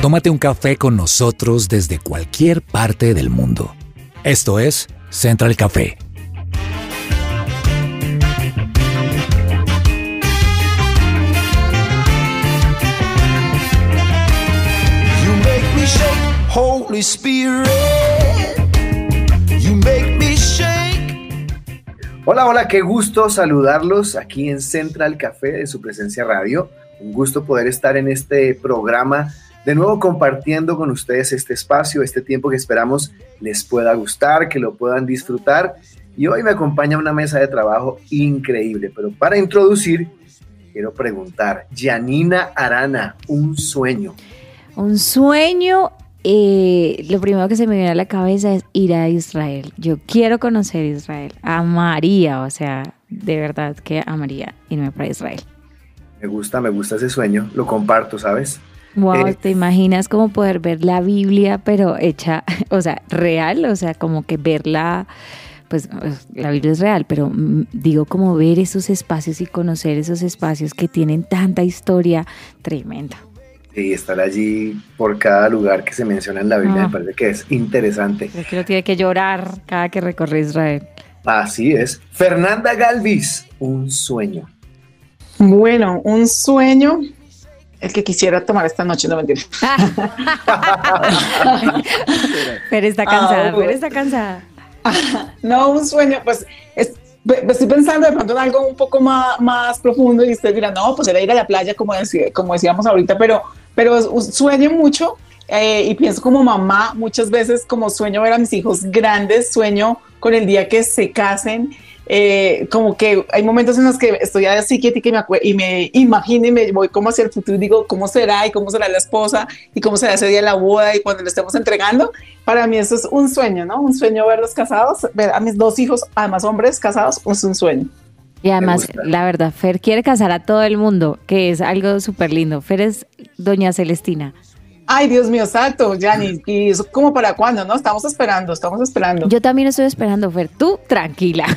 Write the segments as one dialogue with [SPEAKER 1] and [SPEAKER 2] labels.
[SPEAKER 1] Tómate un café con nosotros desde cualquier parte del mundo. Esto es Central Café.
[SPEAKER 2] You make me shake, Holy Spirit. You make me shake.
[SPEAKER 3] Hola, hola, qué gusto saludarlos aquí en Central Café de su presencia radio. Un gusto poder estar en este programa, de nuevo compartiendo con ustedes este espacio, este tiempo que esperamos les pueda gustar, que lo puedan disfrutar. Y hoy me acompaña una mesa de trabajo increíble, pero para introducir, quiero preguntar, Janina Arana, un sueño.
[SPEAKER 4] Un sueño, eh, lo primero que se me viene a la cabeza es ir a Israel. Yo quiero conocer Israel. Amaría, o sea, de verdad que amaría irme para Israel.
[SPEAKER 3] Me gusta, me gusta ese sueño, lo comparto, ¿sabes?
[SPEAKER 4] Wow,
[SPEAKER 3] Eh,
[SPEAKER 4] ¿te imaginas como poder ver la Biblia, pero hecha, o sea, real? O sea, como que verla, pues la Biblia es real, pero mm, digo como ver esos espacios y conocer esos espacios que tienen tanta historia tremenda.
[SPEAKER 3] Y estar allí por cada lugar que se menciona en la Biblia
[SPEAKER 4] Ah.
[SPEAKER 3] me parece que es interesante.
[SPEAKER 4] Creo que uno tiene que llorar cada que recorre Israel.
[SPEAKER 3] Así es. Fernanda Galvis, un sueño.
[SPEAKER 5] Bueno, un sueño, el que quisiera tomar esta noche, no mentira.
[SPEAKER 4] Pero está cansada,
[SPEAKER 5] Ah,
[SPEAKER 4] pero está cansada.
[SPEAKER 5] No, un sueño, pues es- estoy pensando de pronto en algo un poco más, más profundo y usted dirá, no, pues era ir a la playa, como, decía- como decíamos ahorita, pero, pero sueño mucho eh, y pienso como mamá, muchas veces como sueño ver a mis hijos grandes, sueño con el día que se casen. Eh, como que hay momentos en los que estoy así quieta y que me, y me imagino y me voy como hacia el futuro y digo cómo será y cómo será la esposa y cómo será ese día de la boda y cuando le estemos entregando. Para mí eso es un sueño, ¿no? Un sueño verlos casados, ver a mis dos hijos, además hombres casados, es un sueño.
[SPEAKER 4] Y además, la verdad, Fer quiere casar a todo el mundo, que es algo súper lindo. Fer es doña Celestina.
[SPEAKER 5] Ay, Dios mío, exacto, Yanni. ¿Y eso como para cuándo, no? Estamos esperando, estamos esperando.
[SPEAKER 4] Yo también estoy esperando, Fer. Tú, tranquila.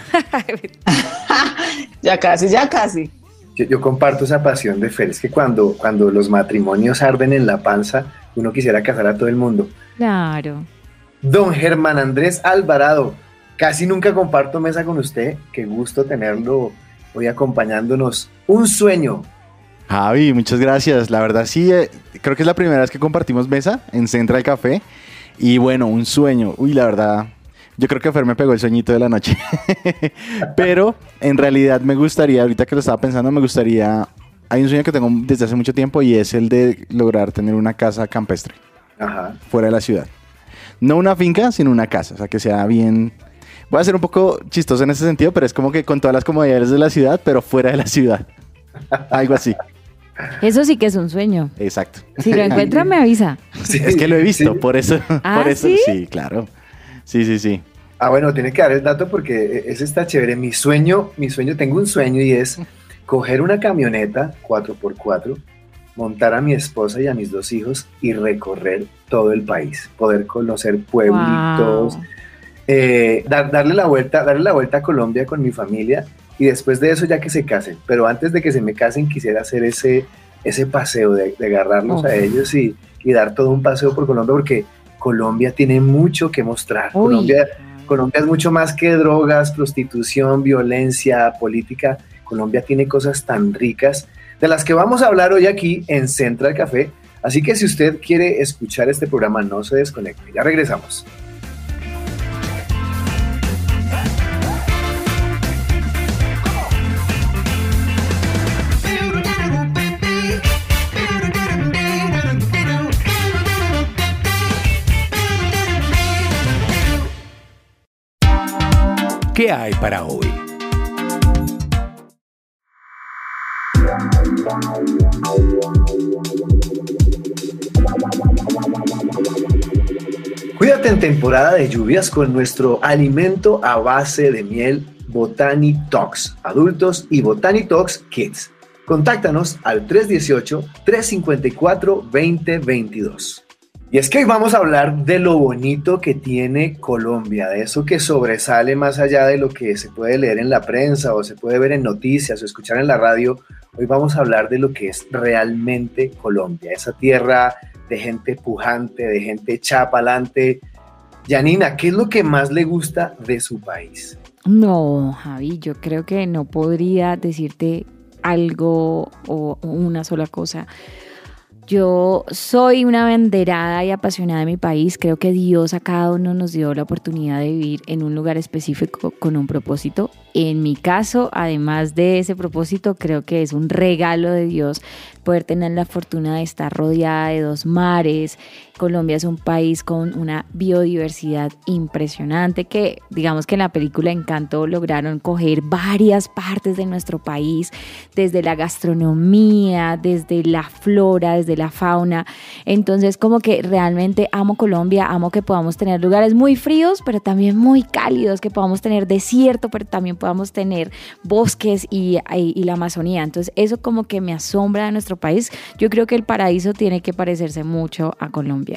[SPEAKER 5] Ya casi, ya casi.
[SPEAKER 3] Yo, yo comparto esa pasión de Fer. Es que cuando, cuando los matrimonios arden en la panza, uno quisiera casar a todo el mundo.
[SPEAKER 4] claro.
[SPEAKER 3] Don Germán Andrés Alvarado, casi nunca comparto mesa con usted. Qué gusto tenerlo hoy acompañándonos. Un sueño.
[SPEAKER 6] Javi, muchas gracias. La verdad sí, eh, creo que es la primera vez que compartimos mesa en Central Café. Y bueno, un sueño. Uy, la verdad, yo creo que Fer me pegó el sueñito de la noche. Pero en realidad me gustaría, ahorita que lo estaba pensando, me gustaría... Hay un sueño que tengo desde hace mucho tiempo y es el de lograr tener una casa campestre
[SPEAKER 3] Ajá.
[SPEAKER 6] fuera de la ciudad. No una finca, sino una casa. O sea, que sea bien... Voy a ser un poco chistoso en ese sentido, pero es como que con todas las comodidades de la ciudad, pero fuera de la ciudad. Algo así.
[SPEAKER 4] Eso sí que es un sueño.
[SPEAKER 6] Exacto.
[SPEAKER 4] Si lo encuentra, me avisa.
[SPEAKER 3] Sí,
[SPEAKER 6] Es que lo he visto,
[SPEAKER 3] sí.
[SPEAKER 6] por eso.
[SPEAKER 4] ¿Ah,
[SPEAKER 6] por eso,
[SPEAKER 4] sí?
[SPEAKER 6] sí, claro. Sí, sí, sí.
[SPEAKER 3] Ah, bueno, tiene que dar el dato porque ese está chévere. Mi sueño, mi sueño, tengo un sueño y es coger una camioneta 4x4, montar a mi esposa y a mis dos hijos y recorrer todo el país, poder conocer pueblitos,
[SPEAKER 4] Wow.
[SPEAKER 3] eh, dar- darle la vuelta, darle la vuelta a Colombia con mi familia y después de eso ya que se casen. Pero antes de que se me casen quisiera hacer ese, ese paseo de, de agarrarlos
[SPEAKER 4] Uf.
[SPEAKER 3] a ellos y, y dar todo un paseo por Colombia porque Colombia tiene mucho que mostrar.
[SPEAKER 4] Uy.
[SPEAKER 3] Colombia, Colombia es mucho más que drogas, prostitución, violencia, política. Colombia tiene cosas tan ricas de las que vamos a hablar hoy aquí en Central Café. Así que si usted quiere escuchar este programa, no se desconecte. Ya regresamos.
[SPEAKER 1] ¿Qué hay para hoy?
[SPEAKER 3] Cuídate en temporada de lluvias con nuestro alimento a base de miel Botany Talks, adultos y Botany Talks Kids. Contáctanos al 318-354-2022. Y es que hoy vamos a hablar de lo bonito que tiene Colombia, de eso que sobresale más allá de lo que se puede leer en la prensa o se puede ver en noticias o escuchar en la radio. Hoy vamos a hablar de lo que es realmente Colombia, esa tierra de gente pujante, de gente chapalante. Yanina, ¿qué es lo que más le gusta de su país?
[SPEAKER 4] No, Javi, yo creo que no podría decirte algo o una sola cosa. Yo soy una banderada y apasionada de mi país. Creo que Dios a cada uno nos dio la oportunidad de vivir en un lugar específico con un propósito. En mi caso, además de ese propósito, creo que es un regalo de Dios poder tener la fortuna de estar rodeada de dos mares. Colombia es un país con una biodiversidad impresionante que digamos que en la película Encanto lograron coger varias partes de nuestro país, desde la gastronomía, desde la flora, desde la fauna. Entonces como que realmente amo Colombia, amo que podamos tener lugares muy fríos, pero también muy cálidos, que podamos tener desierto, pero también podamos tener bosques y, y, y la Amazonía. Entonces eso como que me asombra de nuestro país. Yo creo que el paraíso tiene que parecerse mucho a Colombia.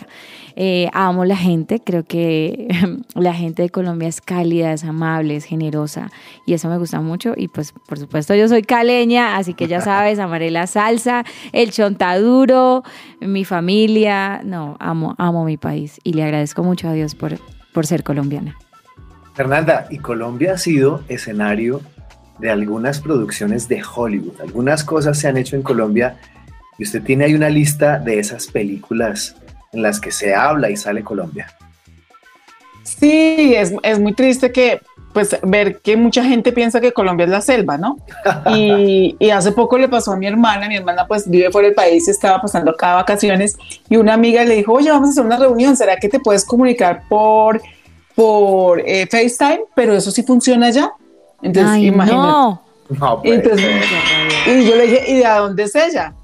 [SPEAKER 4] Eh, amo la gente, creo que la gente de Colombia es cálida, es amable, es generosa y eso me gusta mucho. Y pues por supuesto yo soy caleña, así que ya sabes, amaré la salsa, el chontaduro, mi familia. No, amo, amo mi país y le agradezco mucho a Dios por, por ser colombiana.
[SPEAKER 3] Fernanda, y Colombia ha sido escenario de algunas producciones de Hollywood. Algunas cosas se han hecho en Colombia y usted tiene ahí una lista de esas películas en las que se habla y sale Colombia.
[SPEAKER 5] Sí, es, es muy triste que pues ver que mucha gente piensa que Colombia es la selva, ¿no? Y, y, hace poco le pasó a mi hermana, mi hermana pues vive fuera del país, estaba pasando acá vacaciones y una amiga le dijo, oye, vamos a hacer una reunión, ¿será que te puedes comunicar por, por eh, FaceTime? Pero eso sí funciona ya. Entonces,
[SPEAKER 4] Ay,
[SPEAKER 5] imagínate.
[SPEAKER 4] no.
[SPEAKER 3] No, pues,
[SPEAKER 5] Entonces, y yo le dije, ¿y de dónde es ella?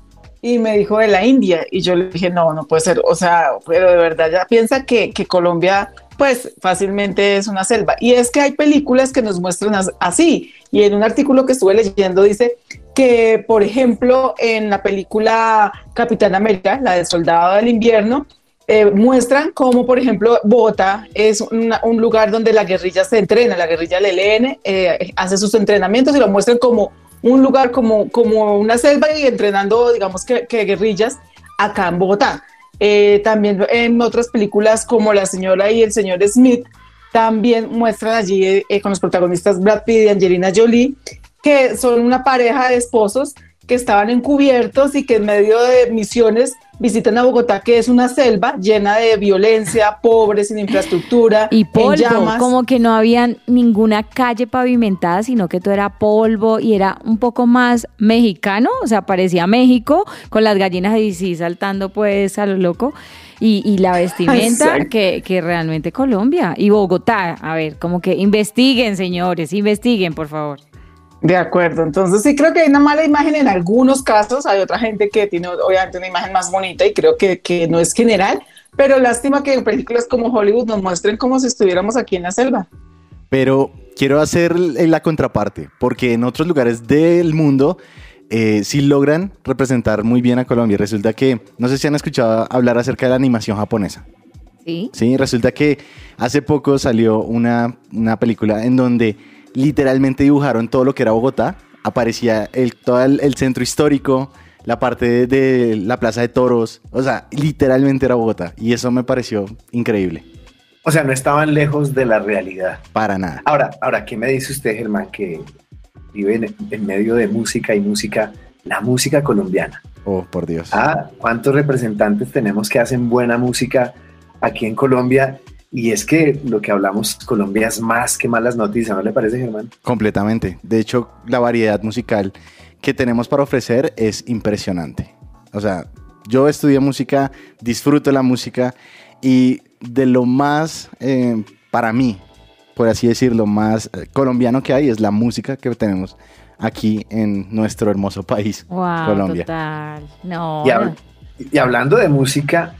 [SPEAKER 5] Y me dijo de la India. Y yo le dije, no, no puede ser. O sea, pero de verdad ya piensa que, que Colombia, pues fácilmente es una selva. Y es que hay películas que nos muestran as- así. Y en un artículo que estuve leyendo dice que, por ejemplo, en la película Capitán América, la del Soldado del Invierno, eh, muestran cómo, por ejemplo, Bogotá es un lugar donde la guerrilla se entrena, la guerrilla del ELN eh, hace sus entrenamientos y lo muestran como un lugar, como, como una selva y entrenando, digamos que, guerrillas acá en Bogotá. Eh, también en otras películas como La señora y el señor Smith, también muestran allí eh, eh, con los protagonistas Brad Pitt y Angelina Jolie, que son una pareja de esposos que estaban encubiertos y que en medio de misiones visitan a Bogotá, que es una selva llena de violencia, pobre, sin infraestructura,
[SPEAKER 4] Y
[SPEAKER 5] en
[SPEAKER 4] polvo,
[SPEAKER 5] llamas.
[SPEAKER 4] como que no había ninguna calle pavimentada, sino que todo era polvo y era un poco más mexicano, o sea, parecía México, con las gallinas de sí saltando pues a lo loco. Y, y la vestimenta que, que realmente Colombia y Bogotá. A ver, como que investiguen, señores, investiguen, por favor.
[SPEAKER 5] De acuerdo, entonces sí creo que hay una mala imagen en algunos casos, hay otra gente que tiene obviamente una imagen más bonita y creo que, que no es general, pero lástima que en películas como Hollywood nos muestren como si estuviéramos aquí en la selva.
[SPEAKER 6] Pero quiero hacer la contraparte, porque en otros lugares del mundo eh, sí logran representar muy bien a Colombia. Resulta que, no sé si han escuchado hablar acerca de la animación japonesa.
[SPEAKER 4] ¿Sí?
[SPEAKER 6] Sí, resulta que hace poco salió una, una película en donde literalmente dibujaron todo lo que era Bogotá. Aparecía el, todo el, el centro histórico, la parte de, de la plaza de toros. O sea, literalmente era Bogotá. Y eso me pareció increíble.
[SPEAKER 3] O sea, no estaban lejos de la realidad.
[SPEAKER 6] Para nada.
[SPEAKER 3] Ahora, ahora, ¿qué me dice usted, Germán, que vive en, en medio de música y música, la música colombiana?
[SPEAKER 6] Oh, por Dios.
[SPEAKER 3] Ah, ¿cuántos representantes tenemos que hacen buena música aquí en Colombia? Y es que lo que hablamos, Colombia es más que malas noticias, ¿no le parece, Germán?
[SPEAKER 6] Completamente. De hecho, la variedad musical que tenemos para ofrecer es impresionante. O sea, yo estudié música, disfruto la música y de lo más, eh, para mí, por así decirlo, más eh, colombiano que hay es la música que tenemos aquí en nuestro hermoso país,
[SPEAKER 4] Wow,
[SPEAKER 6] Colombia.
[SPEAKER 4] total. No.
[SPEAKER 3] Y, hab- y hablando de música,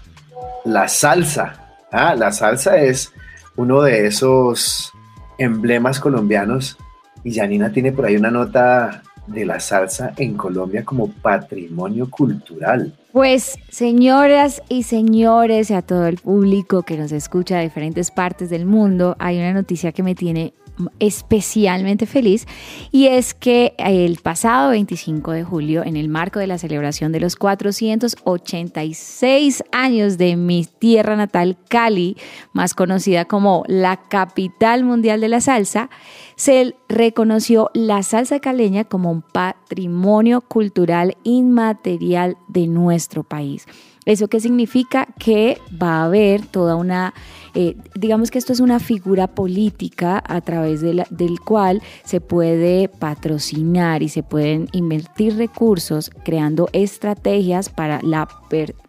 [SPEAKER 3] la salsa. Ah, la salsa es uno de esos emblemas colombianos. Y Janina tiene por ahí una nota de la salsa en Colombia como patrimonio cultural.
[SPEAKER 4] Pues señoras y señores y a todo el público que nos escucha de diferentes partes del mundo, hay una noticia que me tiene especialmente feliz y es que el pasado 25 de julio, en el marco de la celebración de los 486 años de mi tierra natal, Cali, más conocida como la capital mundial de la salsa, se reconoció la salsa caleña como un patrimonio cultural inmaterial de nuestro país. ¿Eso qué significa? Que va a haber toda una, eh, digamos que esto es una figura política a través de del cual se puede patrocinar y se pueden invertir recursos creando estrategias para la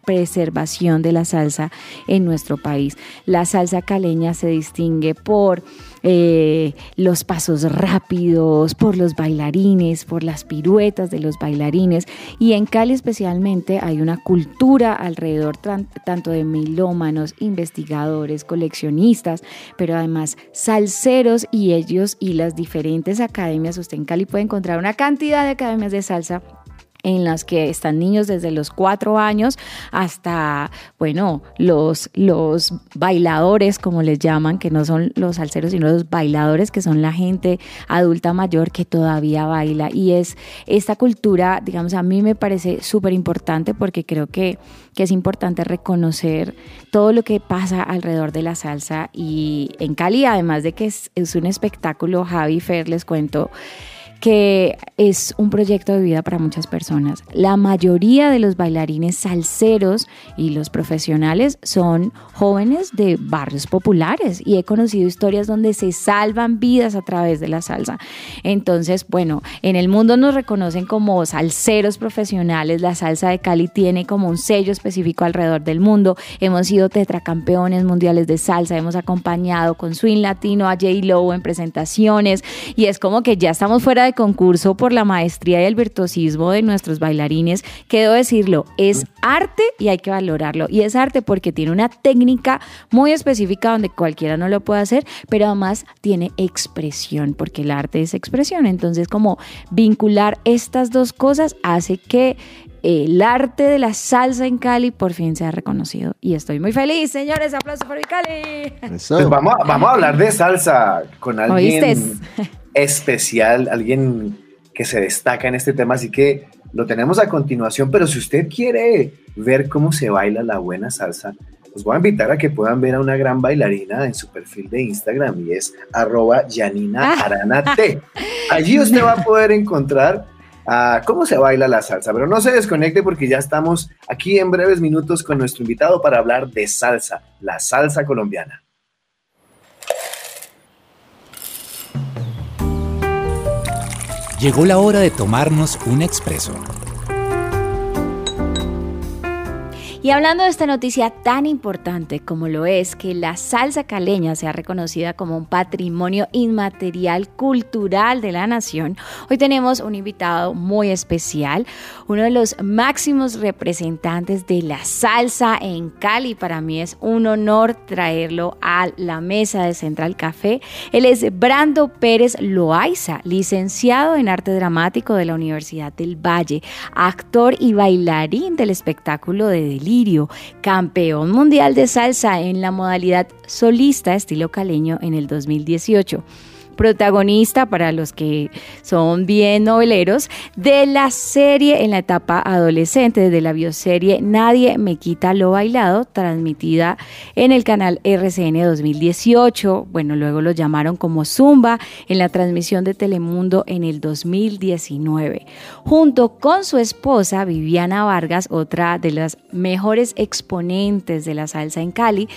[SPEAKER 4] preservación de la salsa en nuestro país. La salsa caleña se distingue por eh, los pasos rápidos, por los bailarines, por las piruetas de los bailarines. Y en Cali especialmente hay una cultura alrededor tanto de milómanos, investigadores, coleccionistas, pero además salseros y ellos y las diferentes academias. Usted en Cali puede encontrar una cantidad de academias de salsa en las que están niños desde los cuatro años hasta, bueno, los, los bailadores, como les llaman, que no son los salseros, sino los bailadores, que son la gente adulta mayor que todavía baila. Y es esta cultura, digamos, a mí me parece súper importante porque creo que, que es importante reconocer todo lo que pasa alrededor de la salsa. Y en Cali, además de que es, es un espectáculo, Javi Fer, les cuento que es un proyecto de vida para muchas personas. La mayoría de los bailarines salseros y los profesionales son jóvenes de barrios populares y he conocido historias donde se salvan vidas a través de la salsa. Entonces, bueno, en el mundo nos reconocen como salseros profesionales. La salsa de Cali tiene como un sello específico alrededor del mundo. Hemos sido tetracampeones mundiales de salsa, hemos acompañado con Swing Latino a J. Lowe en presentaciones y es como que ya estamos fuera de concurso por la maestría y el virtuosismo de nuestros bailarines, que decirlo, es arte y hay que valorarlo. Y es arte porque tiene una técnica muy específica donde cualquiera no lo puede hacer, pero además tiene expresión, porque el arte es expresión. Entonces, como vincular estas dos cosas hace que el arte de la salsa en Cali por fin sea reconocido. Y estoy muy feliz, señores. Aplausos por mi Cali.
[SPEAKER 3] Pues vamos, vamos a hablar de salsa con alguien especial, alguien que se destaca en este tema, así que lo tenemos a continuación, pero si usted quiere ver cómo se baila la buena salsa, los voy a invitar a que puedan ver a una gran bailarina en su perfil de Instagram y es arroba Janina Aranate. Allí usted va a poder encontrar cómo se baila la salsa, pero no se desconecte porque ya estamos aquí en breves minutos con nuestro invitado para hablar de salsa, la salsa colombiana.
[SPEAKER 1] Llegó la hora de tomarnos un expreso
[SPEAKER 4] Y hablando de esta noticia tan importante como lo es que la salsa caleña sea reconocida como un patrimonio inmaterial cultural de la nación, hoy tenemos un invitado muy especial, uno de los máximos representantes de la salsa en Cali. Para mí es un honor traerlo a la mesa de Central Café. Él es Brando Pérez Loaiza, licenciado en arte dramático de la Universidad del Valle, actor y bailarín del espectáculo de Delito campeón mundial de salsa en la modalidad solista estilo caleño en el 2018 protagonista para los que son bien noveleros de la serie en la etapa adolescente de la bioserie Nadie me quita lo bailado transmitida en el canal RCN 2018 bueno luego lo llamaron como Zumba en la transmisión de Telemundo en el 2019 junto con su esposa Viviana Vargas otra de las mejores exponentes de la salsa en Cali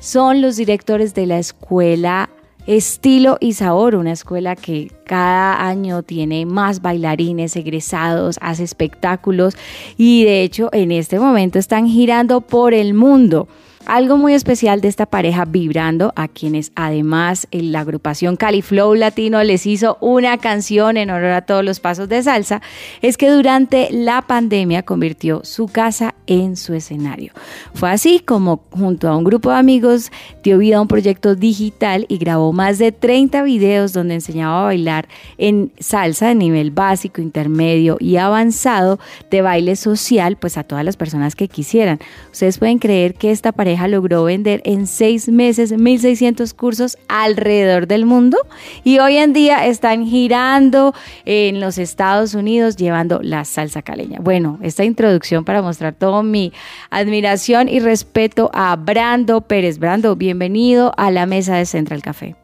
[SPEAKER 4] son los directores de la escuela Estilo y Sabor, una escuela que cada año tiene más bailarines egresados, hace espectáculos y de hecho en este momento están girando por el mundo. Algo muy especial de esta pareja Vibrando, a quienes además la agrupación Califlow Latino les hizo una canción en honor a todos los pasos de salsa, es que durante la pandemia convirtió su casa en su escenario. Fue así como junto a un grupo de amigos dio vida a un proyecto digital y grabó más de 30 videos donde enseñaba a bailar en salsa de nivel básico, intermedio y avanzado de baile social pues a todas las personas que quisieran. Ustedes pueden creer que esta pareja logró vender en seis meses 1.600 cursos alrededor del mundo y hoy en día están girando en los Estados Unidos llevando la salsa caleña. Bueno, esta introducción para mostrar todo mi admiración y respeto a Brando Pérez. Brando, bienvenido a la mesa de Central Café.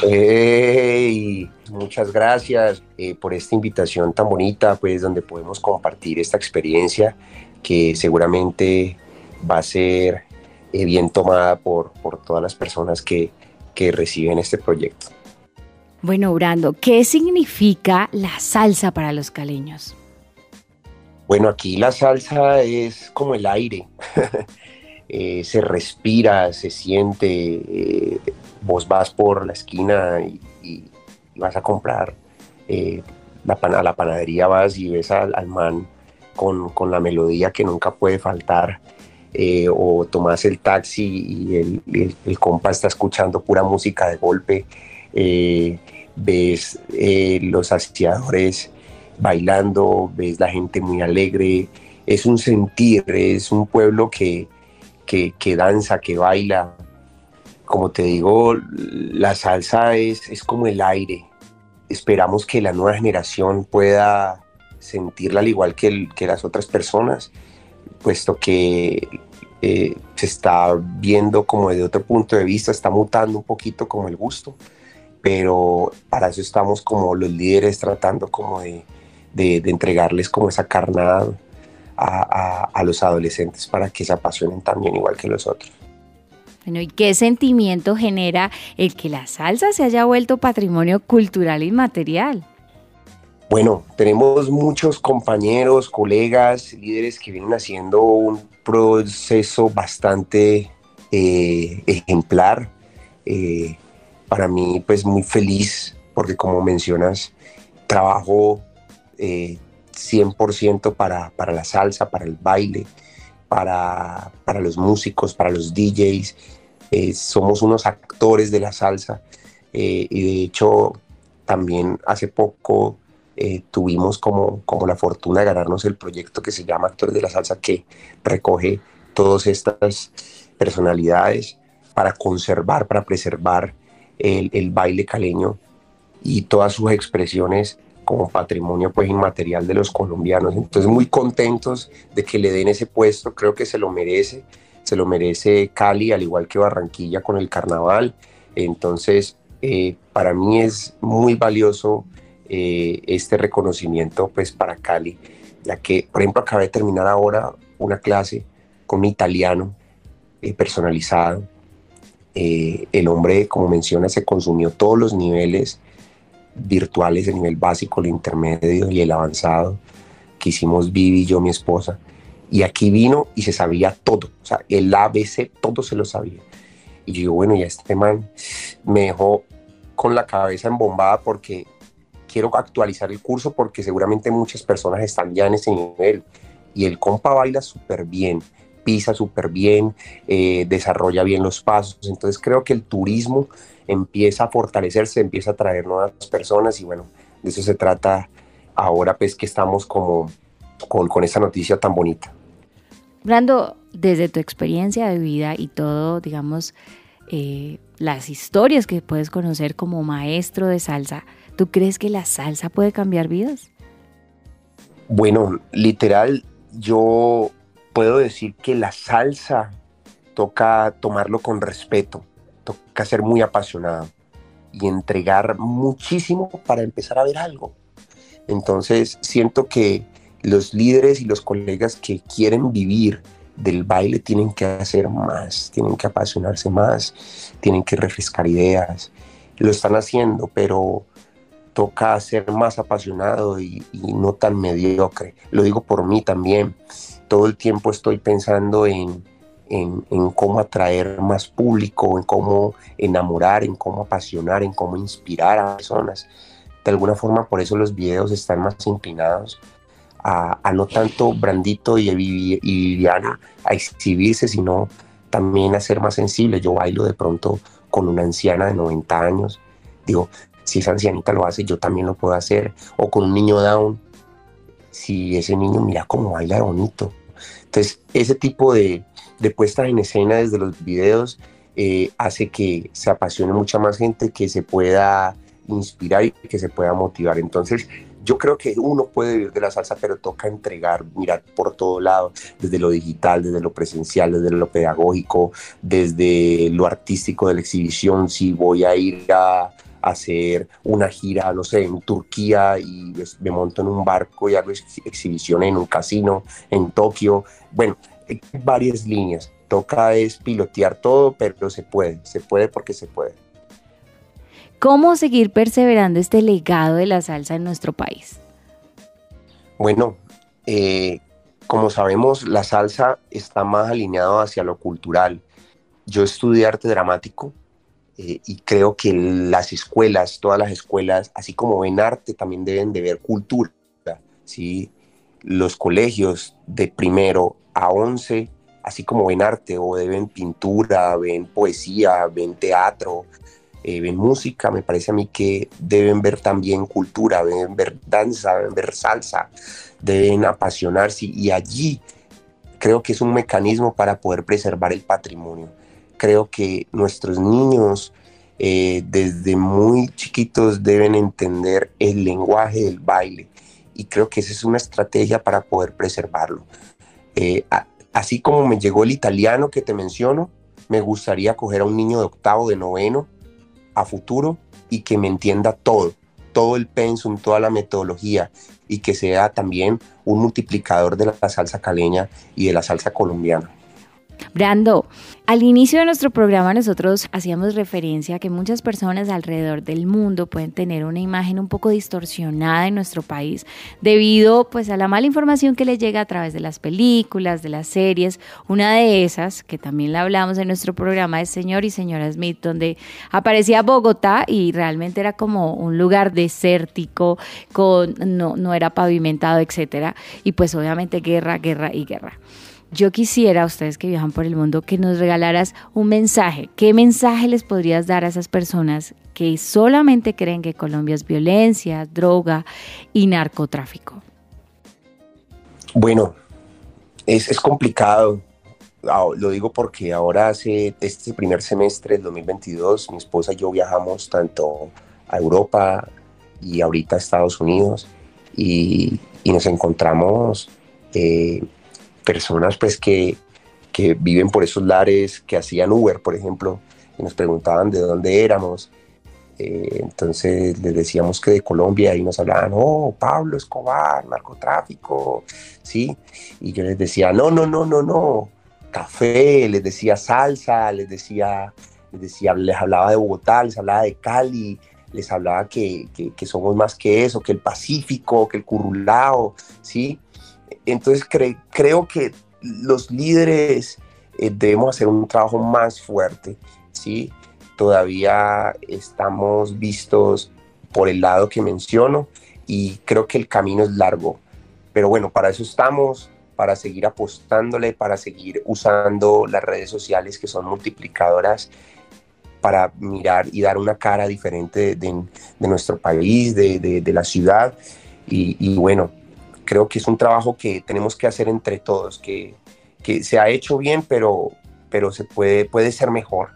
[SPEAKER 7] Hey, muchas gracias eh, por esta invitación tan bonita, pues donde podemos compartir esta experiencia que seguramente va a ser eh, bien tomada por, por todas las personas que, que reciben este proyecto.
[SPEAKER 4] Bueno, Brando, ¿qué significa la salsa para los caleños?
[SPEAKER 7] Bueno, aquí la salsa es como el aire. Eh, se respira, se siente. eh, vos vas por la esquina y, y vas a comprar eh, la pan- a la panadería, vas y ves al, al man con, con la melodía que nunca puede faltar. Eh, o tomas el taxi y el, el- compa está escuchando pura música de golpe. eh, ves eh, los asiadores bailando, ves la gente muy alegre. Es un sentir, es un pueblo que, que, que danza, que baila. Como te digo, la salsa es, es como el aire. Esperamos que la nueva generación pueda sentirla al igual que las otras personas, puesto que eh, se está viendo como de otro punto de vista, está mutando un poquito como el gusto, pero para eso estamos como los líderes tratando como de, de- de entregarles como esa carnada a, a- a los adolescentes para que se apasionen también igual que los otros.
[SPEAKER 4] Bueno, ¿y qué sentimiento genera el que la salsa se haya vuelto patrimonio cultural inmaterial?
[SPEAKER 7] Bueno, tenemos muchos compañeros, colegas, líderes que vienen haciendo un proceso bastante eh, ejemplar. Eh, para mí, pues muy feliz, porque como mencionas, trabajo eh, 100% para, para la salsa, para el baile, para, para los músicos, para los DJs. Eh, somos unos actores de la salsa. Y de hecho, también hace poco eh, tuvimos como, como la fortuna de ganarnos el proyecto que se llama Actores de la Salsa, que recoge todas estas personalidades para conservar, para preservar el, baile caleño y todas sus expresiones como patrimonio pues inmaterial de los colombianos. Entonces muy contentos de que le den ese puesto, creo que se lo merece, se lo merece Cali al igual que Barranquilla con el carnaval. Entonces eh, para mí es muy valioso eh, este reconocimiento pues para Cali, ya que por ejemplo acabé de terminar ahora una clase con un italiano eh, personalizado. Eh, el hombre, como menciona, se consumió todos los niveles virtuales, el nivel básico, el intermedio y el avanzado, que hicimos Vivi, yo, mi esposa. Y aquí vino y se sabía todo, o sea, el ABC, todo se lo sabía. Y yo bueno, y este man me dejó con la cabeza embombada porque quiero actualizar el curso porque seguramente muchas personas están ya en ese nivel. Y el compa baila súper bien, pisa súper bien, eh, desarrolla bien los pasos. Entonces creo que el turismo empieza a fortalecerse, empieza a traer nuevas personas y bueno, de eso se trata ahora pues que estamos como con, con esta noticia tan bonita.
[SPEAKER 4] Brando, desde tu experiencia de vida y todo, digamos, eh, las historias que puedes conocer como maestro de salsa, ¿tú crees que la salsa puede cambiar vidas?
[SPEAKER 7] Bueno, literal, yo puedo decir que la salsa toca tomarlo con respeto, toca ser muy apasionado y entregar muchísimo para empezar a ver algo. Entonces siento que los líderes y los colegas que quieren vivir del baile tienen que hacer más, tienen que apasionarse más, tienen que refrescar ideas. Lo están haciendo, pero toca ser más apasionado y, no tan mediocre. Lo digo por mí también. Todo el tiempo estoy pensando en, en, cómo atraer más público, en cómo enamorar, en cómo apasionar, en cómo inspirar a personas. De alguna forma, por eso los videos están más inclinados a, a no tanto Brandito y, y Viviana a exhibirse, sino también a ser más sensible. Yo bailo de pronto con una anciana de 90 años. Digo, si esa ancianita lo hace, yo también lo puedo hacer. O con un niño down, si ese niño mira cómo baila bonito. Entonces, ese tipo de, de puesta en escena desde los videos eh, hace que se apasione mucha más gente, que se pueda inspirar y que se pueda motivar. Entonces, yo creo que uno puede vivir de la salsa, pero toca entregar, mirar por todo lado, desde lo digital, desde lo presencial, desde lo pedagógico, desde lo artístico de la exhibición. Si voy a ir a, hacer una gira, no sé, en Turquía y me monto en un barco y hago exhibición en un casino en Tokio. Bueno, hay varias líneas. Toca es pilotear todo, pero se puede, se puede porque se puede.
[SPEAKER 4] ¿Cómo seguir perseverando este legado de la salsa en nuestro país?
[SPEAKER 7] Bueno, eh, como sabemos, la salsa está más alineada hacia lo cultural. Yo estudié arte dramático eh, y creo que las escuelas, todas las escuelas, así como ven arte, también deben de ver cultura. ¿sí? Los colegios de primero a once, así como ven arte o ven pintura, ven poesía, ven teatro, eh, ven música, me parece a mí que deben ver también cultura, deben ver danza, deben ver salsa, deben apasionarse y allí creo que es un mecanismo para poder preservar el patrimonio creo que nuestros niños eh, desde muy chiquitos deben entender el lenguaje del baile y creo que esa es una estrategia para poder preservarlo. Eh, así como me llegó el italiano que te menciono, me gustaría coger a un niño de octavo, de noveno, a futuro y que me entienda todo, todo el pensum, toda la metodología y que sea también un multiplicador de la salsa caleña y de la salsa colombiana.
[SPEAKER 4] Brando, al inicio de nuestro programa nosotros hacíamos referencia a que muchas personas alrededor del mundo pueden tener una imagen un poco distorsionada en nuestro país debido pues a la mala información que les llega a través de las películas, de las series. Una de esas, que también la hablamos en nuestro programa, es Señor y Señora Smith, donde aparecía Bogotá y realmente era como un lugar desértico, con, no, no era pavimentado, etcétera. Y pues obviamente guerra, guerra y guerra. Yo quisiera, a ustedes que viajan por el mundo, que nos regalaras un mensaje. ¿Qué mensaje les podrías dar a esas personas que solamente creen que Colombia es violencia, droga y narcotráfico?
[SPEAKER 7] Bueno, es, es complicado. Ah, lo digo porque ahora hace este primer semestre del 2022, mi esposa y yo viajamos tanto a Europa y ahorita a Estados Unidos y, nos encontramos eh, personas pues que, que viven por esos lares, que hacían Uber, por ejemplo, y nos preguntaban de dónde éramos. Eh, entonces les decíamos que de Colombia y nos hablaban, oh, Pablo Escobar, narcotráfico, ¿sí? Y yo les decía, no, no, no, no, no, café, les decía salsa, les decía, les decía, les hablaba de Bogotá, les hablaba de Cali, les hablaba que, que, que somos más que eso, que el Pacífico, que el Curulao, ¿sí? Entonces creo que los líderes eh, debemos hacer un trabajo más fuerte, ¿sí? Todavía estamos vistos por el lado que menciono y creo que el camino es largo. Pero bueno, para eso estamos, para seguir apostándole, para seguir usando las redes sociales que son multiplicadoras para mirar y dar una cara diferente de, nuestro país, de, la ciudad. y, bueno, creo que es un trabajo que tenemos que hacer entre todos, que, que se ha hecho bien, pero, pero se puede, puede ser mejor.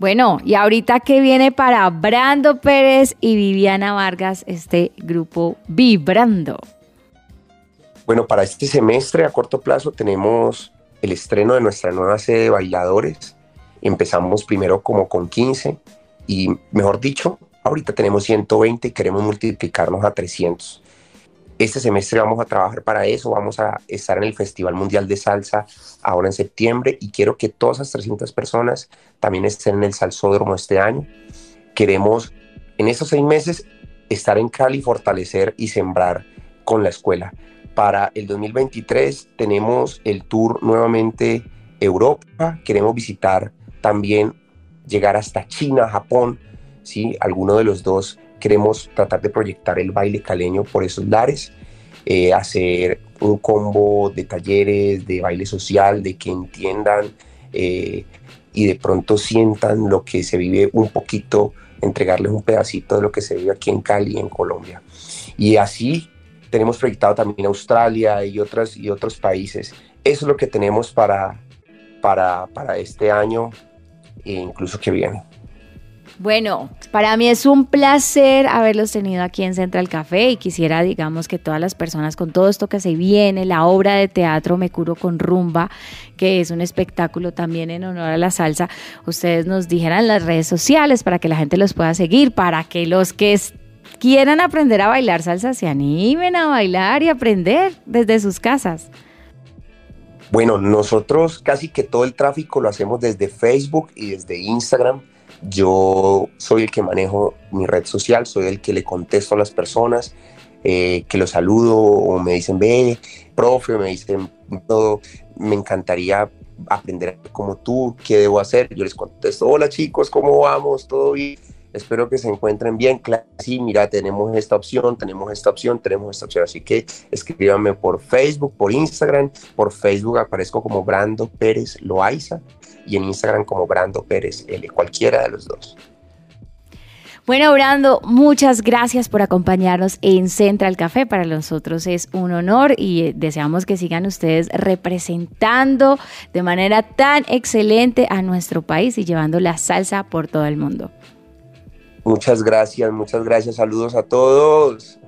[SPEAKER 4] Bueno, y ahorita que viene para Brando Pérez y Viviana Vargas, este grupo Vibrando.
[SPEAKER 7] Bueno, para este semestre a corto plazo tenemos el estreno de nuestra nueva sede de bailadores. Empezamos primero como con 15 y, mejor dicho, ahorita tenemos 120 y queremos multiplicarnos a 300. Este semestre vamos a trabajar para eso, vamos a estar en el Festival Mundial de Salsa ahora en septiembre y quiero que todas esas 300 personas también estén en el Salsódromo este año. Queremos en estos seis meses estar en Cali, fortalecer y sembrar con la escuela. Para el 2023 tenemos el tour nuevamente Europa, queremos visitar también llegar hasta China, Japón, ¿sí? alguno de los dos queremos tratar de proyectar el baile caleño por esos lares, eh, hacer un combo de talleres, de baile social, de que entiendan eh, y de pronto sientan lo que se vive un poquito, entregarles un pedacito de lo que se vive aquí en Cali, en Colombia. Y así tenemos proyectado también Australia y, otras, y otros países. Eso es lo que tenemos para, para, para este año e incluso que viene.
[SPEAKER 4] Bueno, para mí es un placer haberlos tenido aquí en Central Café y quisiera, digamos, que todas las personas con todo esto que se viene, la obra de teatro Me Curo con Rumba, que es un espectáculo también en honor a la salsa, ustedes nos dijeran las redes sociales para que la gente los pueda seguir, para que los que quieran aprender a bailar salsa se animen a bailar y aprender desde sus casas.
[SPEAKER 7] Bueno, nosotros casi que todo el tráfico lo hacemos desde Facebook y desde Instagram yo soy el que manejo mi red social, soy el que le contesto a las personas, eh, que los saludo o me dicen, ve, profe, me dicen todo, me encantaría aprender como tú, qué debo hacer. Yo les contesto, hola chicos, ¿cómo vamos? ¿Todo bien? Espero que se encuentren bien. Claro, sí, mira, tenemos esta opción, tenemos esta opción, tenemos esta opción. Así que escríbanme por Facebook, por Instagram. Por Facebook aparezco como Brando Pérez Loaiza y en Instagram como Brando Pérez L, cualquiera de los dos.
[SPEAKER 4] Bueno, Brando, muchas gracias por acompañarnos en Central Café. Para nosotros es un honor y eh, deseamos que sigan ustedes representando de manera tan excelente a nuestro país y llevando la salsa por todo el mundo.
[SPEAKER 7] Muchas gracias, muchas gracias. Saludos a todos.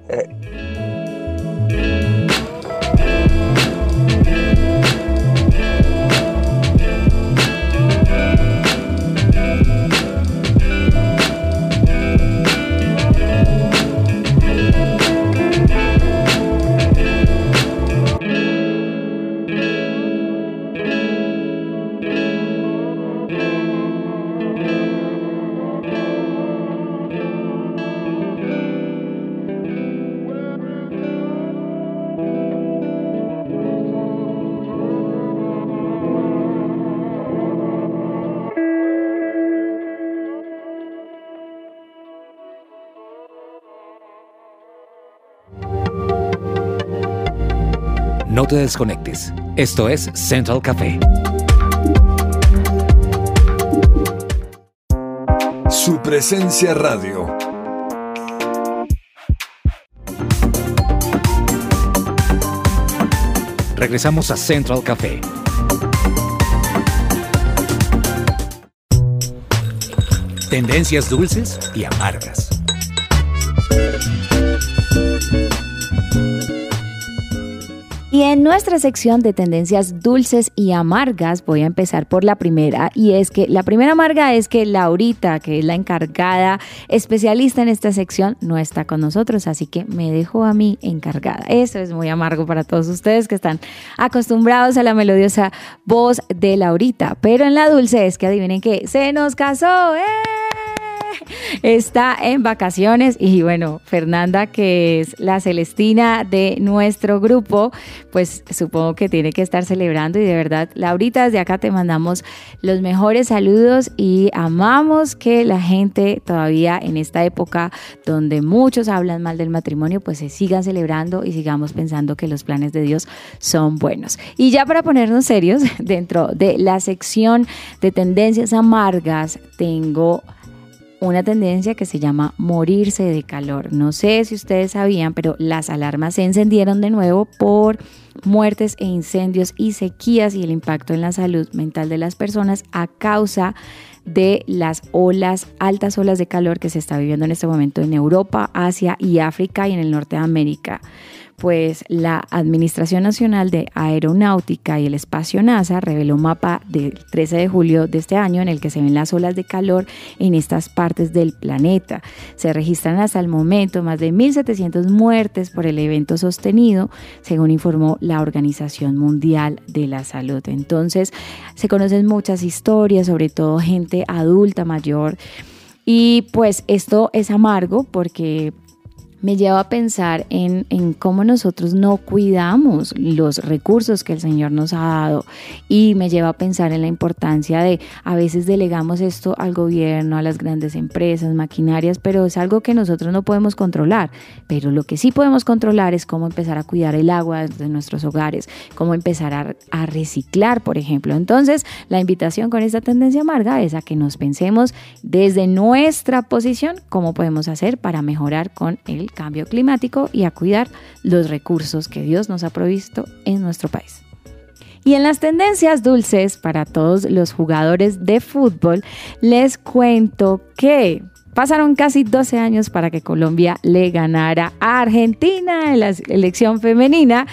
[SPEAKER 1] Te desconectes. Esto es Central Café.
[SPEAKER 2] Su presencia radio.
[SPEAKER 1] Regresamos a Central Café. Tendencias dulces y amargas.
[SPEAKER 4] Y en nuestra sección de tendencias dulces y amargas voy a empezar por la primera y es que la primera amarga es que Laurita, que es la encargada especialista en esta sección, no está con nosotros, así que me dejó a mí encargada. Eso es muy amargo para todos ustedes que están acostumbrados a la melodiosa voz de Laurita, pero en la dulce es que adivinen que se nos casó. ¡Eh! está en vacaciones y bueno, Fernanda, que es la Celestina de nuestro grupo, pues supongo que tiene que estar celebrando y de verdad, Laurita, desde acá te mandamos los mejores saludos y amamos que la gente todavía en esta época donde muchos hablan mal del matrimonio, pues se sigan celebrando y sigamos pensando que los planes de Dios son buenos. Y ya para ponernos serios, dentro de la sección de tendencias amargas, tengo una tendencia que se llama morirse de calor. No sé si ustedes sabían, pero las alarmas se encendieron de nuevo por muertes e incendios y sequías y el impacto en la salud mental de las personas a causa de las olas, altas olas de calor que se está viviendo en este momento en Europa, Asia y África y en el norte de América pues la Administración Nacional de Aeronáutica y el Espacio NASA reveló un mapa del 13 de julio de este año en el que se ven las olas de calor en estas partes del planeta. Se registran hasta el momento más de 1.700 muertes por el evento sostenido, según informó la Organización Mundial de la Salud. Entonces, se conocen muchas historias, sobre todo gente adulta, mayor. Y pues esto es amargo porque me lleva a pensar en, cómo nosotros no cuidamos los recursos que el Señor nos ha dado y me lleva a pensar en la importancia de a veces delegamos esto al gobierno, a las grandes empresas, maquinarias, pero es algo que nosotros no podemos controlar. Pero lo que sí podemos controlar es cómo empezar a cuidar el agua de nuestros hogares, cómo empezar a, reciclar, por ejemplo. Entonces, la invitación con esta tendencia amarga es a que nos pensemos desde nuestra posición cómo podemos hacer para mejorar con el cambio climático y a cuidar los recursos que Dios nos ha provisto en nuestro país. Y en las tendencias dulces para todos los jugadores de fútbol, les cuento que Pasaron casi 12 años para que Colombia le ganara a Argentina en la elección femenina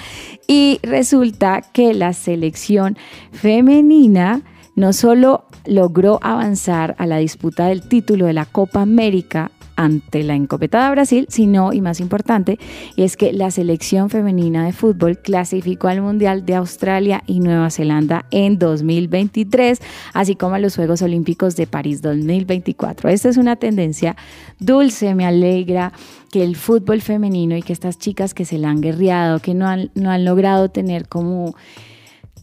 [SPEAKER 4] y resulta que la selección femenina no solo logró avanzar a la disputa del título de la Copa América ante la encopetada Brasil, sino, y más importante, es que la selección femenina de fútbol clasificó al Mundial de Australia y Nueva Zelanda en 2023, así como a los Juegos Olímpicos de París 2024. Esta es una tendencia dulce, me alegra que el fútbol femenino y que estas chicas que se la han guerreado, que no han, no han logrado tener como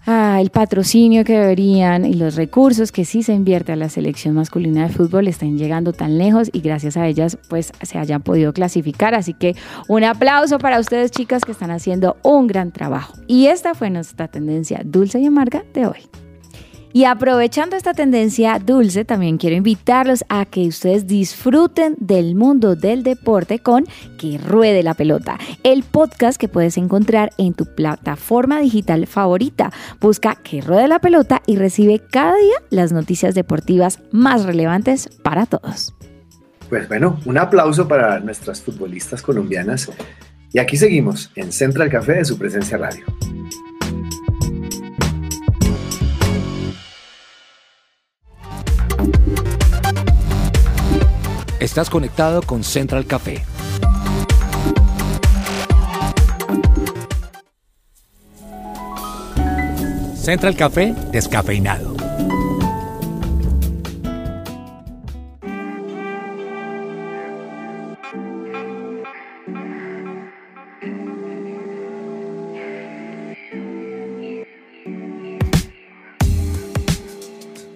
[SPEAKER 4] ah, el patrocinio que deberían y los recursos que sí se invierte a la selección masculina de fútbol están llegando tan lejos y gracias a ellas pues se hayan podido clasificar. Así que un aplauso para ustedes chicas que están haciendo un gran trabajo. Y esta fue nuestra tendencia dulce y amarga de hoy. Y aprovechando esta tendencia dulce, también quiero invitarlos a que ustedes disfruten del mundo del deporte con Que Ruede la Pelota, el podcast que puedes encontrar en tu plataforma digital favorita. Busca Que Ruede la Pelota y recibe cada día las noticias deportivas más relevantes para todos.
[SPEAKER 3] Pues bueno, un aplauso para nuestras futbolistas colombianas. Y aquí seguimos en Central Café de su presencia radio.
[SPEAKER 1] Estás conectado con Central Café. Central Café descafeinado.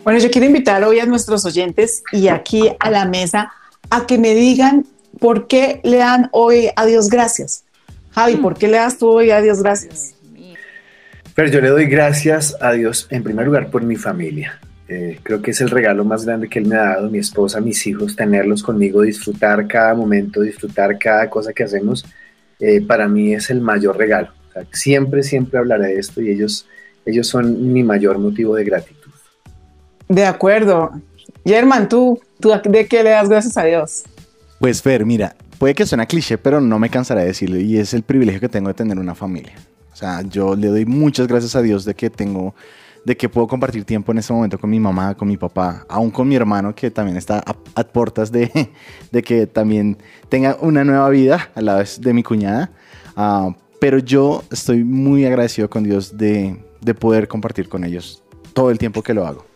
[SPEAKER 5] Bueno, yo quiero invitar hoy a nuestros oyentes y aquí a la mesa a que me digan por qué le dan hoy a Dios gracias. Javi, ¿por qué le das tú hoy a Dios gracias?
[SPEAKER 3] Pero yo le doy gracias a Dios en primer lugar por mi familia. Eh, creo que es el regalo más grande que Él me ha dado, mi esposa, mis hijos, tenerlos conmigo, disfrutar cada momento, disfrutar cada cosa que hacemos. eh, para mí es el mayor regalo. O sea, siempre, siempre hablaré de esto y ellos, ellos son mi mayor motivo de gratitud.
[SPEAKER 5] De acuerdo. German, ¿tú, ¿tú de qué le das gracias a Dios?
[SPEAKER 6] Pues Fer, mira, puede que suene cliché, pero no me cansaré de decirlo y es el privilegio que tengo de tener una familia. O sea, yo le doy muchas gracias a Dios de que tengo, de que puedo compartir tiempo en este momento con mi mamá, con mi papá, aún con mi hermano que también está a, puertas de, de que también tenga una nueva vida a la vez de mi cuñada. Ah, pero yo estoy muy agradecido con Dios de, de poder compartir con ellos todo el tiempo que lo hago.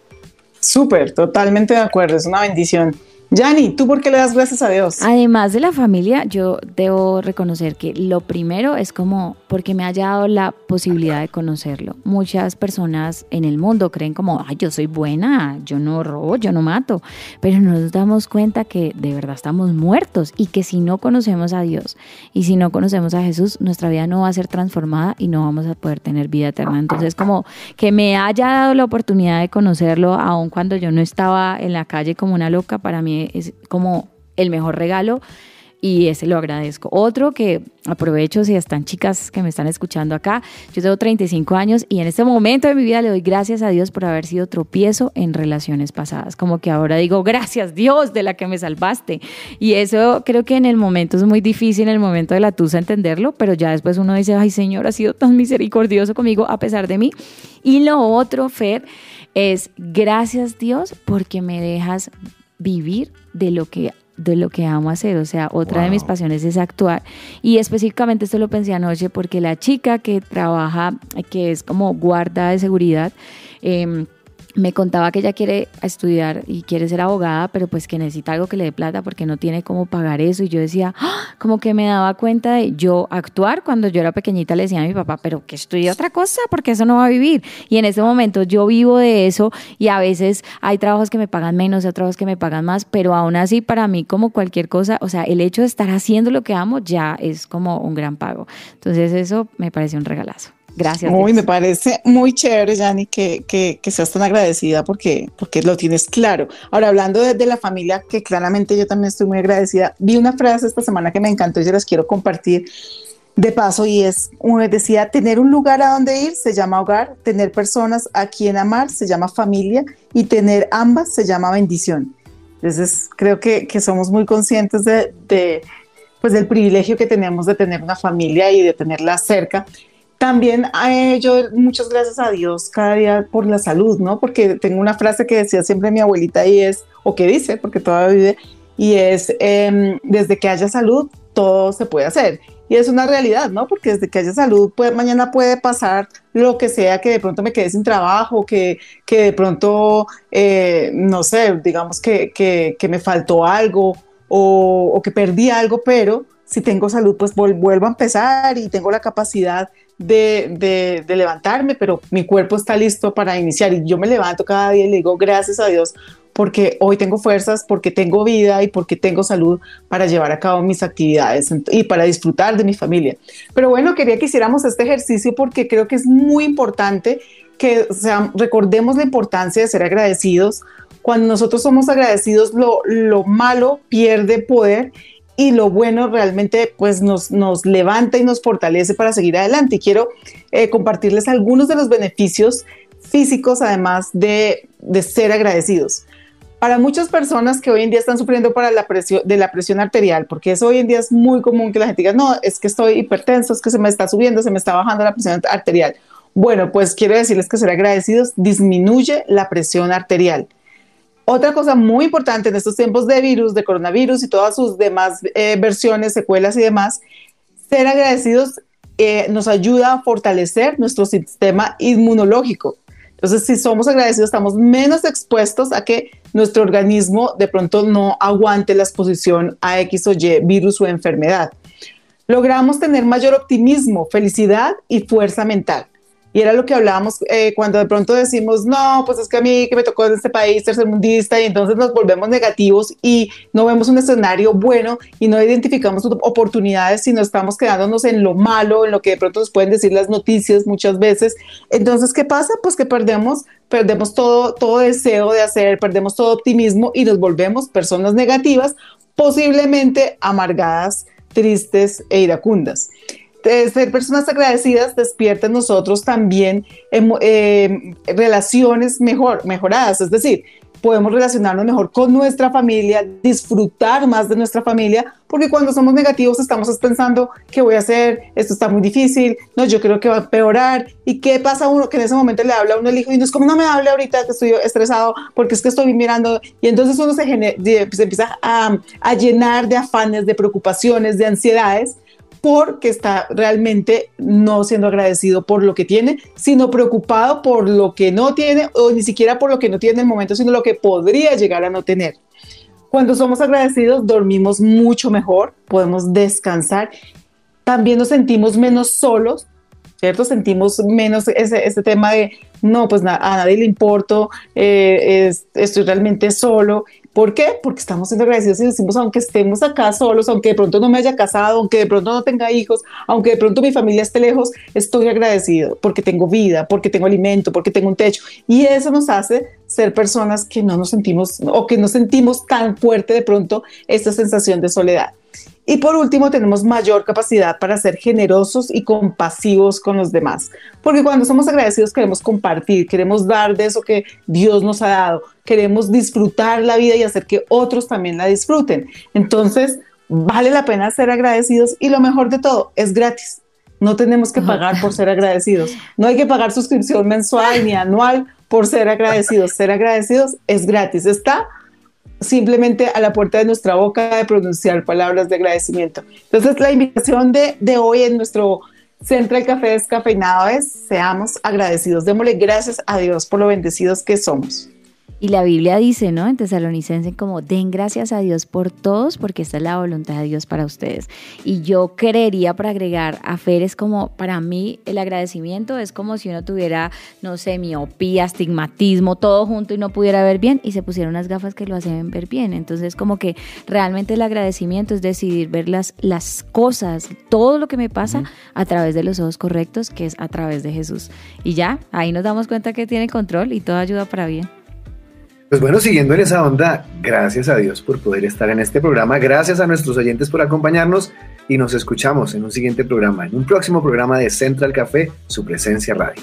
[SPEAKER 5] Súper, totalmente de acuerdo, es una bendición. Yanni, ¿tú por qué le das gracias a Dios?
[SPEAKER 4] Además de la familia, yo debo reconocer que lo primero es como porque me haya dado la posibilidad de conocerlo. Muchas personas en el mundo creen como, ay, yo soy buena, yo no robo, yo no mato, pero nos damos cuenta que de verdad estamos muertos y que si no conocemos a Dios y si no conocemos a Jesús, nuestra vida no va a ser transformada y no vamos a poder tener vida eterna. Entonces, como que me haya dado la oportunidad de conocerlo, aun cuando yo no estaba en la calle como una loca, para mí es como el mejor regalo y ese lo agradezco. Otro que aprovecho si están chicas que me están escuchando acá, yo tengo 35 años y en este momento de mi vida le doy gracias a Dios por haber sido tropiezo en relaciones pasadas, como que ahora digo gracias Dios de la que me salvaste y eso creo que en el momento es muy difícil, en el momento de la tusa entenderlo, pero ya después uno dice, ay Señor, ha sido tan misericordioso conmigo a pesar de mí. Y lo otro, Fer, es gracias Dios porque me dejas vivir de lo que de lo que amo hacer, o sea, otra wow. de mis pasiones es actuar y específicamente esto lo pensé anoche porque la chica que trabaja, que es como guarda de seguridad, eh, me contaba que ella quiere estudiar y quiere ser abogada, pero pues que necesita algo que le dé plata porque no tiene cómo pagar eso. Y yo decía, ¡Ah! como que me daba cuenta de yo actuar cuando yo era pequeñita, le decía a mi papá, pero que estudie otra cosa porque eso no va a vivir. Y en ese momento yo vivo de eso y a veces hay trabajos que me pagan menos, hay trabajos que me pagan más, pero aún así para mí como cualquier cosa, o sea, el hecho de estar haciendo lo que amo ya es como un gran pago. Entonces eso me parece un regalazo. Gracias.
[SPEAKER 5] Muy, me parece muy chévere, Yanni, que, que, que, seas tan agradecida porque, porque lo tienes claro. Ahora, hablando de, de, la familia, que claramente yo también estoy muy agradecida, vi una frase esta semana que me encantó y se las quiero compartir de paso y es, decía, tener un lugar a donde ir se llama hogar, tener personas a quien amar se llama familia y tener ambas se llama bendición. Entonces, creo que, que somos muy conscientes de, de, pues, del privilegio que tenemos de tener una familia y de tenerla cerca también eh, yo muchas gracias a Dios cada día por la salud, ¿no? Porque tengo una frase que decía siempre mi abuelita y es, o que dice, porque todavía vive, y es, eh, desde que haya salud, todo se puede hacer. Y es una realidad, ¿no? Porque desde que haya salud, puede, mañana puede pasar lo que sea, que de pronto me quede sin trabajo, que, que de pronto, eh, no sé, digamos que, que, que me faltó algo o, o, que perdí algo, pero si tengo salud, pues vuelvo a empezar y tengo la capacidad de, de, levantarme, pero mi cuerpo está listo para iniciar y yo me levanto cada día y le digo gracias a Dios porque hoy tengo fuerzas, porque tengo vida y porque tengo salud para llevar a cabo mis actividades y para disfrutar de mi familia. Pero bueno, quería que hiciéramos este ejercicio porque creo que es muy importante que recordemos la importancia de ser agradecidos. Cuando nosotros somos agradecidos, lo, lo malo pierde poder y lo bueno realmente pues nos, nos levanta y nos fortalece para seguir adelante. Y quiero eh, compartirles algunos de los beneficios físicos además de, de, ser agradecidos. Para muchas personas que hoy en día están sufriendo para la presión, de la presión arterial, porque eso hoy en día es muy común que la gente diga, no, es que estoy hipertenso, es que se me está subiendo, se me está bajando la presión arterial. Bueno, pues quiero decirles que ser agradecidos disminuye la presión arterial. Otra cosa muy importante en estos tiempos de virus, de coronavirus y todas sus demás eh, versiones, secuelas y demás, ser agradecidos eh, nos ayuda a fortalecer nuestro sistema inmunológico. Entonces, si somos agradecidos, estamos menos expuestos a que nuestro organismo de pronto no aguante la exposición a X o Y virus o enfermedad. Logramos tener mayor optimismo, felicidad y fuerza mental. Y era lo que hablábamos eh, cuando de pronto decimos, no, pues es que a mí que me tocó en este país tercermundista y entonces nos volvemos negativos y no vemos un escenario bueno y no identificamos oportunidades, sino estamos quedándonos en lo malo, en lo que de pronto nos pueden decir las noticias muchas veces. Entonces, ¿qué pasa? Pues que perdemos, perdemos todo, todo deseo de hacer, perdemos todo optimismo y nos volvemos personas negativas, posiblemente amargadas, tristes e iracundas ser personas agradecidas despierta en nosotros también eh, relaciones mejor, mejoradas, es decir, podemos relacionarnos mejor con nuestra familia, disfrutar más de nuestra familia, porque cuando somos negativos estamos pensando, ¿qué voy a hacer? Esto está muy difícil, no, yo creo que va a empeorar. ¿Y qué pasa uno que en ese momento le habla a uno el hijo y no es como, no me hable ahorita que estoy estresado porque es que estoy mirando? Y entonces uno se, se empieza a, a llenar de afanes, de preocupaciones, de ansiedades porque está realmente no siendo agradecido por lo que tiene, sino preocupado por lo que no tiene o ni siquiera por lo que no tiene en el momento, sino lo que podría llegar a no tener. Cuando somos agradecidos, dormimos mucho mejor, podemos descansar, también nos sentimos menos solos, ¿cierto? Sentimos menos ese, ese tema de, no, pues a nadie le importo, eh, es, estoy realmente solo. ¿Por qué? Porque estamos siendo agradecidos y decimos, aunque estemos acá solos, aunque de pronto no me haya casado, aunque de pronto no tenga hijos, aunque de pronto mi familia esté lejos, estoy agradecido porque tengo vida, porque tengo alimento, porque tengo un techo. Y eso nos hace ser personas que no nos sentimos o que no sentimos tan fuerte de pronto esta sensación de soledad. Y por último, tenemos mayor capacidad para ser generosos y compasivos con los demás. Porque cuando somos agradecidos queremos compartir, queremos dar de eso que Dios nos ha dado, queremos disfrutar la vida y hacer que otros también la disfruten. Entonces, vale la pena ser agradecidos y lo mejor de todo, es gratis. No tenemos que pagar por ser agradecidos. No hay que pagar suscripción mensual ni anual por ser agradecidos. Ser agradecidos es gratis. Está simplemente a la puerta de nuestra boca de pronunciar palabras de agradecimiento. Entonces, la invitación de, de hoy en nuestro Central Café Descafeinado es seamos agradecidos. Démosle gracias a Dios por lo bendecidos que somos.
[SPEAKER 4] Y la Biblia dice, ¿no? En Tesalonicense como den gracias a Dios por todos porque esta es la voluntad de Dios para ustedes. Y yo creería para agregar a Fer es como para mí el agradecimiento es como si uno tuviera, no sé, miopía, astigmatismo, todo junto y no pudiera ver bien y se pusieron unas gafas que lo hacen ver bien. Entonces como que realmente el agradecimiento es decidir ver las, las cosas, todo lo que me pasa a través de los ojos correctos, que es a través de Jesús. Y ya, ahí nos damos cuenta que tiene control y todo ayuda para bien.
[SPEAKER 3] Pues bueno, siguiendo en esa onda, gracias a Dios por poder estar en este programa, gracias a nuestros oyentes por acompañarnos y nos escuchamos en un siguiente programa, en un próximo programa de Central Café, su presencia radio.